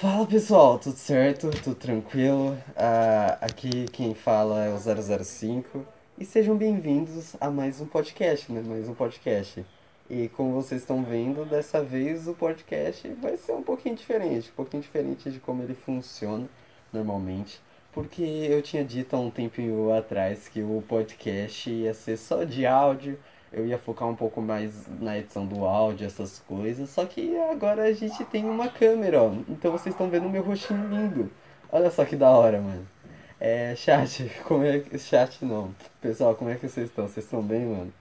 Fala pessoal, tudo certo? Tudo tranquilo? Ah, aqui quem fala é o 005 e sejam bem-vindos a mais um podcast, né? Mais um podcast. E como vocês estão vendo, dessa vez o podcast vai ser um pouquinho diferente, um pouquinho diferente de como ele funciona normalmente. Porque eu tinha dito há um tempinho atrás que o podcast ia ser só de áudio eu ia focar um pouco mais na edição do áudio, essas coisas. Só que agora a gente tem uma câmera, ó. Então vocês estão vendo o meu rostinho lindo. Olha só que da hora, mano. É, chat, como é que. Chat não. Pessoal, como é que vocês estão? Vocês estão bem, mano?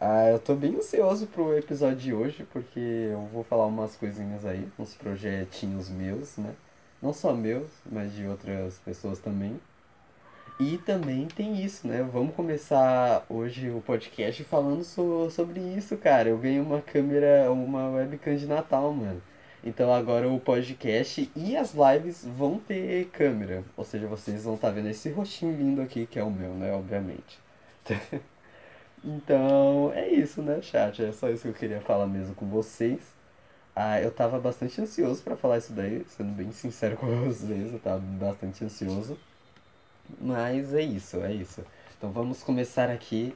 Ah, eu tô bem ansioso pro episódio de hoje, porque eu vou falar umas coisinhas aí, uns projetinhos meus, né? Não só meus, mas de outras pessoas também. E também tem isso, né? Vamos começar hoje o podcast falando so, sobre isso, cara. Eu ganhei uma câmera, uma webcam de Natal, mano. Então agora o podcast e as lives vão ter câmera. Ou seja, vocês vão estar tá vendo esse rostinho lindo aqui, que é o meu, né? Obviamente. então é isso, né, chat? É só isso que eu queria falar mesmo com vocês. Ah, eu tava bastante ansioso para falar isso daí, sendo bem sincero com vocês, eu tava bastante ansioso. Mas é isso, é isso. Então vamos começar aqui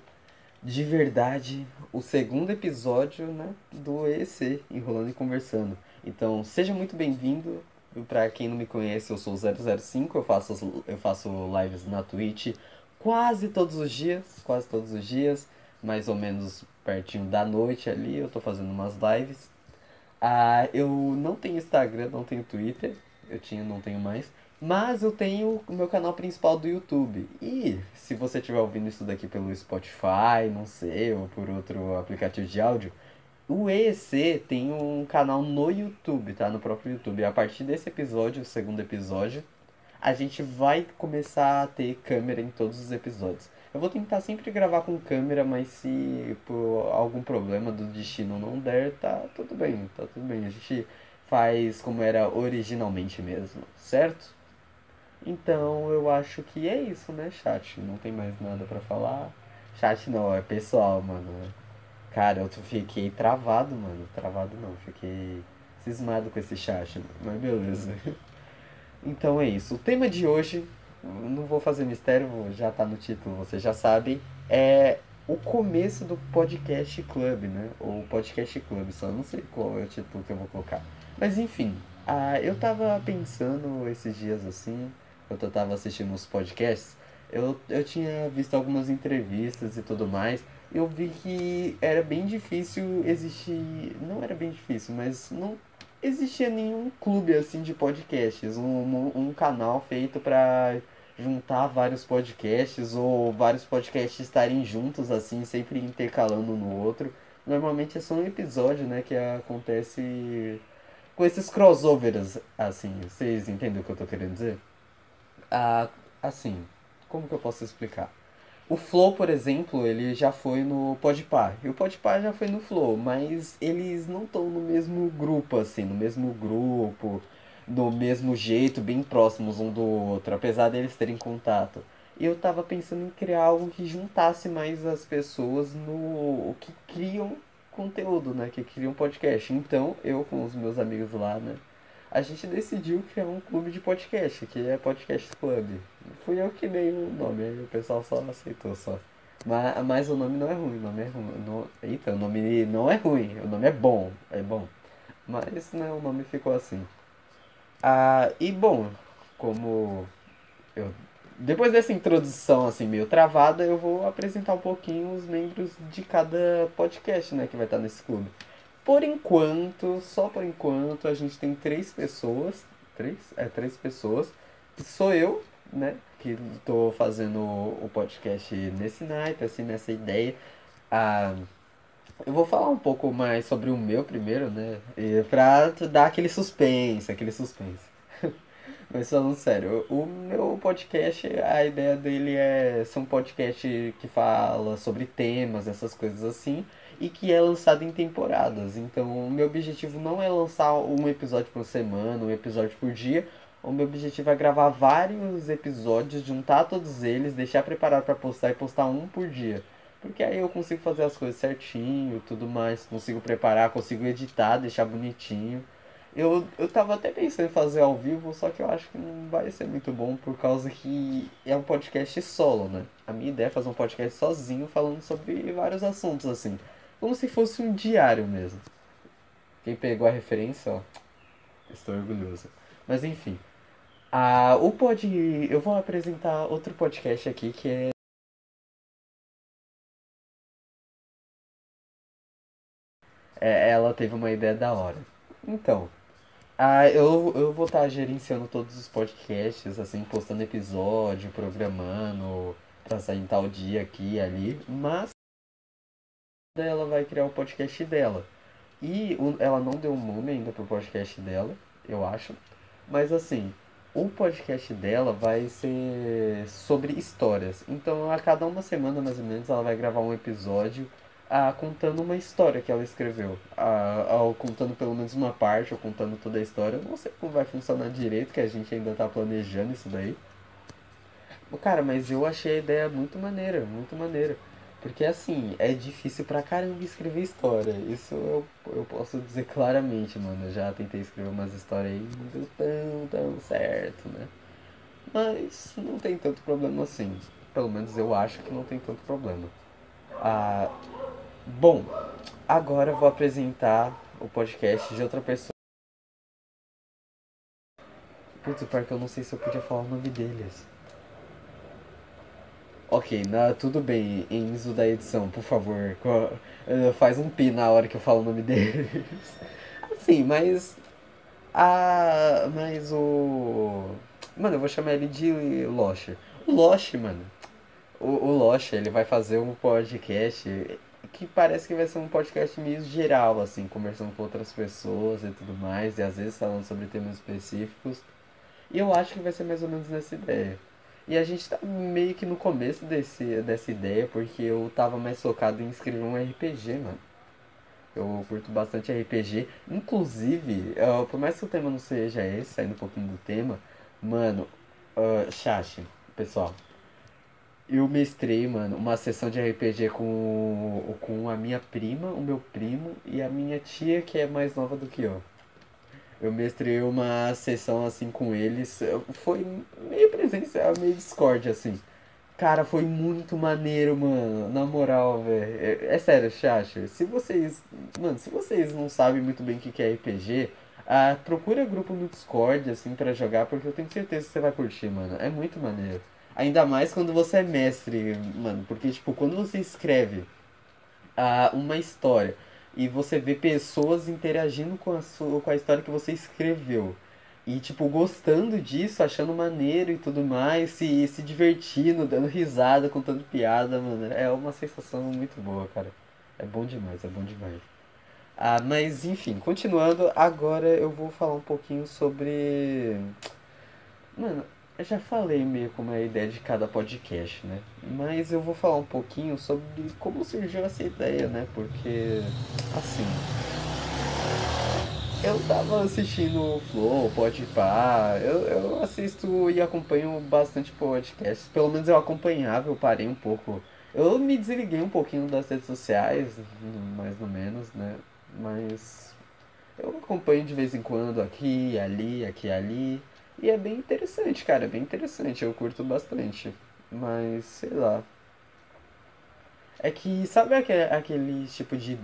de verdade o segundo episódio né, do EEC, Enrolando e Conversando. Então seja muito bem-vindo. Para quem não me conhece, eu sou o 005, eu faço, eu faço lives na Twitch quase todos os dias, quase todos os dias, mais ou menos pertinho da noite ali, eu tô fazendo umas lives. Ah, eu não tenho Instagram, não tenho Twitter, eu tinha, não tenho mais. Mas eu tenho o meu canal principal do YouTube. E se você estiver ouvindo isso daqui pelo Spotify, não sei, ou por outro aplicativo de áudio, o EEC tem um canal no YouTube, tá? No próprio YouTube. A partir desse episódio, o segundo episódio, a gente vai começar a ter câmera em todos os episódios. Eu vou tentar sempre gravar com câmera, mas se por algum problema do destino não der, tá tudo bem, tá tudo bem. A gente faz como era originalmente mesmo, certo? Então eu acho que é isso, né, chat? Não tem mais nada para falar. Chat não, é pessoal, mano. Cara, eu fiquei travado, mano. Travado não, fiquei cismado com esse chat, mas beleza. Então é isso. O tema de hoje, não vou fazer mistério, já tá no título, vocês já sabem, é o começo do podcast club, né? Ou podcast club, só não sei qual é o título que eu vou colocar. Mas enfim, eu tava pensando esses dias assim, eu tava assistindo os podcasts, eu, eu tinha visto algumas entrevistas e tudo mais. Eu vi que era bem difícil existir. Não era bem difícil, mas não existia nenhum clube assim de podcasts. Um, um, um canal feito para juntar vários podcasts ou vários podcasts estarem juntos assim, sempre intercalando um no outro. Normalmente é só um episódio, né, que acontece com esses crossovers, assim. Vocês entendem o que eu tô querendo dizer? Ah, assim, como que eu posso explicar? O Flow, por exemplo, ele já foi no Podpah. E o Podpah já foi no Flow, mas eles não estão no mesmo grupo, assim, no mesmo grupo, do mesmo jeito, bem próximos um do outro, apesar deles terem contato. E eu tava pensando em criar algo que juntasse mais as pessoas no que criam conteúdo, né? Que criam podcast. Então, eu com os meus amigos lá, né? a gente decidiu criar um clube de podcast, que é Podcast Club. Fui eu que dei o nome, o pessoal só aceitou só. Mas, mas o nome não é ruim, o nome é ruim. No, eita, o nome não é ruim, o nome é bom, é bom. Mas né, o nome ficou assim. Ah, e bom, como eu depois dessa introdução assim meio travada, eu vou apresentar um pouquinho os membros de cada podcast, né, que vai estar nesse clube. Por enquanto, só por enquanto, a gente tem três pessoas. Três? É, três pessoas. Sou eu, né? Que tô fazendo o podcast nesse naipe, assim, nessa ideia. Ah, eu vou falar um pouco mais sobre o meu primeiro, né? Pra dar aquele suspense, aquele suspense. Mas falando sério, o meu podcast, a ideia dele é ser um podcast que fala sobre temas, essas coisas assim e que é lançado em temporadas. Então, o meu objetivo não é lançar um episódio por semana, um episódio por dia. O meu objetivo é gravar vários episódios, juntar todos eles, deixar preparado para postar e postar um por dia. Porque aí eu consigo fazer as coisas certinho, tudo mais, consigo preparar, consigo editar, deixar bonitinho. Eu, eu tava até pensando em fazer ao vivo, só que eu acho que não vai ser muito bom por causa que é um podcast solo, né? A minha ideia é fazer um podcast sozinho falando sobre vários assuntos, assim. Como se fosse um diário mesmo. Quem pegou a referência, ó, estou orgulhoso. Mas enfim. Ah, o pod... Eu vou apresentar outro podcast aqui que é. é ela teve uma ideia da hora. Então. Ah, eu, eu vou estar gerenciando todos os podcasts, assim, postando episódio, programando pra sair em tal dia aqui e ali, mas ela vai criar o podcast dela. E ela não deu nome ainda pro podcast dela, eu acho. Mas assim, o podcast dela vai ser sobre histórias. Então a cada uma semana mais ou menos ela vai gravar um episódio ah, contando uma história que ela escreveu. Ah, ou contando pelo menos uma parte, ou contando toda a história. Eu não sei como vai funcionar direito, que a gente ainda tá planejando isso daí. Cara, mas eu achei a ideia muito maneira, muito maneira. Porque assim, é difícil pra caramba escrever história. Isso eu, eu posso dizer claramente, mano. Eu já tentei escrever umas histórias aí não deu tão, tão certo, né? Mas não tem tanto problema assim. Pelo menos eu acho que não tem tanto problema. Ah, bom, agora eu vou apresentar o podcast de outra pessoa. Putz, pior que eu não sei se eu podia falar o nome deles. Ok, na, tudo bem, Enzo da edição, por favor, uh, faz um pi na hora que eu falo o nome deles. Assim, mas. Ah, mas o. Mano, eu vou chamar ele de Losh. O mano. O, o ele vai fazer um podcast que parece que vai ser um podcast meio geral, assim, conversando com outras pessoas e tudo mais, e às vezes falando sobre temas específicos. E eu acho que vai ser mais ou menos nessa ideia. E a gente tá meio que no começo desse, dessa ideia, porque eu tava mais focado em escrever um RPG, mano. Eu curto bastante RPG. Inclusive, uh, por mais que o tema não seja esse, saindo um pouquinho do tema, mano, uh, chat, pessoal. Eu mestrei, mano, uma sessão de RPG com, com a minha prima, o meu primo e a minha tia, que é mais nova do que eu. Eu mestrei uma sessão assim com eles. Foi meio presencial, meio Discord, assim. Cara, foi muito maneiro, mano. Na moral, velho. É, é, sério, chat. Se vocês. Mano, se vocês não sabem muito bem o que é RPG, ah, procura grupo no Discord, assim, para jogar, porque eu tenho certeza que você vai curtir, mano. É muito maneiro. Ainda mais quando você é mestre, mano. Porque, tipo, quando você escreve ah, uma história e você vê pessoas interagindo com a, sua, com a história que você escreveu. E, tipo, gostando disso, achando maneiro e tudo mais, se, se divertindo, dando risada, contando piada, mano. É uma sensação muito boa, cara. É bom demais, é bom demais. Ah, mas enfim, continuando, agora eu vou falar um pouquinho sobre. Mano, eu já falei meio como é a ideia de cada podcast, né? Mas eu vou falar um pouquinho sobre como surgiu essa ideia, né? Porque, assim. Eu tava assistindo o Flow, Podpah, eu, eu assisto e acompanho bastante podcasts. Pelo menos eu acompanhava, eu parei um pouco. Eu me desliguei um pouquinho das redes sociais, mais ou menos, né? Mas eu acompanho de vez em quando aqui, ali, aqui, ali. E é bem interessante, cara, é bem interessante, eu curto bastante. Mas, sei lá. É que, sabe aquele, aquele tipo de.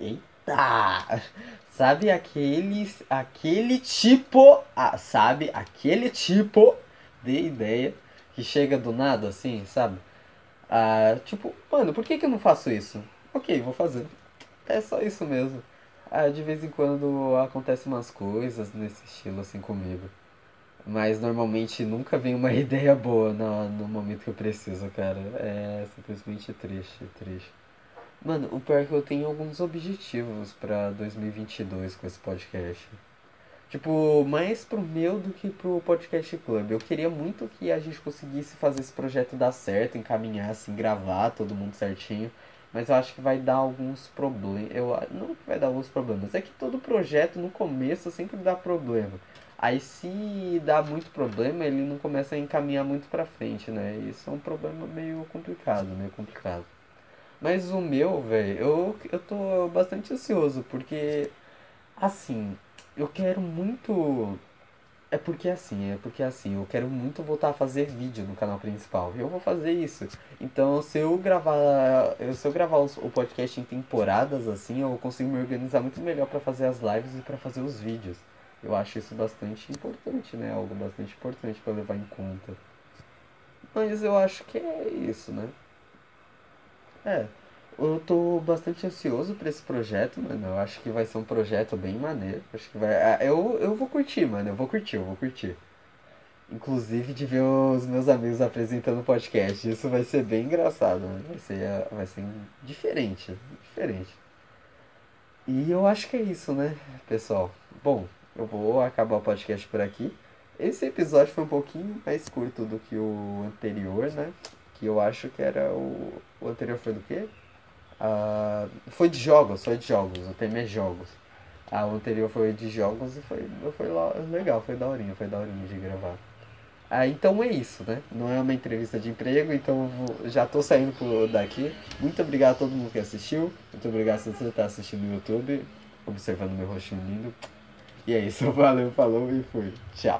Eita! Sabe aquele, aquele tipo. Ah, sabe aquele tipo de ideia que chega do nada assim, sabe? Ah, tipo, mano, por que, que eu não faço isso? Ok, vou fazer. É só isso mesmo. Ah, de vez em quando acontecem umas coisas nesse estilo assim comigo. Mas normalmente nunca vem uma ideia boa no, no momento que eu preciso, cara. É simplesmente triste, triste. Mano, o pior é que eu tenho alguns objetivos pra 2022 com esse podcast. Tipo, mais pro meu do que pro Podcast Club. Eu queria muito que a gente conseguisse fazer esse projeto dar certo, encaminhar, assim, gravar todo mundo certinho. Mas eu acho que vai dar alguns problemas. Eu não que vai dar alguns problemas. É que todo projeto no começo sempre dá problema. Aí se dá muito problema, ele não começa a encaminhar muito pra frente, né? Isso é um problema meio complicado, meio complicado. Mas o meu, velho, eu, eu tô bastante ansioso, porque, assim, eu quero muito. É porque assim, é porque assim, eu quero muito voltar a fazer vídeo no canal principal. Eu vou fazer isso. Então, se eu gravar, se eu gravar o podcast em temporadas assim, eu consigo me organizar muito melhor para fazer as lives e para fazer os vídeos. Eu acho isso bastante importante, né? Algo bastante importante para levar em conta. Mas eu acho que é isso, né? É, eu tô bastante ansioso pra esse projeto, mano. Eu acho que vai ser um projeto bem maneiro. Acho que vai. ah, Eu, eu vou curtir, mano. Eu vou curtir, eu vou curtir. Inclusive de ver os meus amigos apresentando o podcast. Isso vai ser bem engraçado, mano. Vai ser, ah, vai ser diferente. Diferente. E eu acho que é isso, né, pessoal? Bom, eu vou acabar o podcast por aqui. Esse episódio foi um pouquinho mais curto do que o anterior, né? Que eu acho que era o. O anterior foi do quê? Ah, foi de jogos, foi de jogos. O tema é jogos. Ah, o anterior foi de jogos e foi, foi legal, foi daorinha, foi daorinha de gravar. Ah, então é isso, né? Não é uma entrevista de emprego, então vou- já tô saindo por daqui. Muito obrigado a todo mundo que assistiu. Muito obrigado se você tá assistindo no YouTube, observando meu rostinho lindo. E é isso, valeu, falou e fui. Tchau.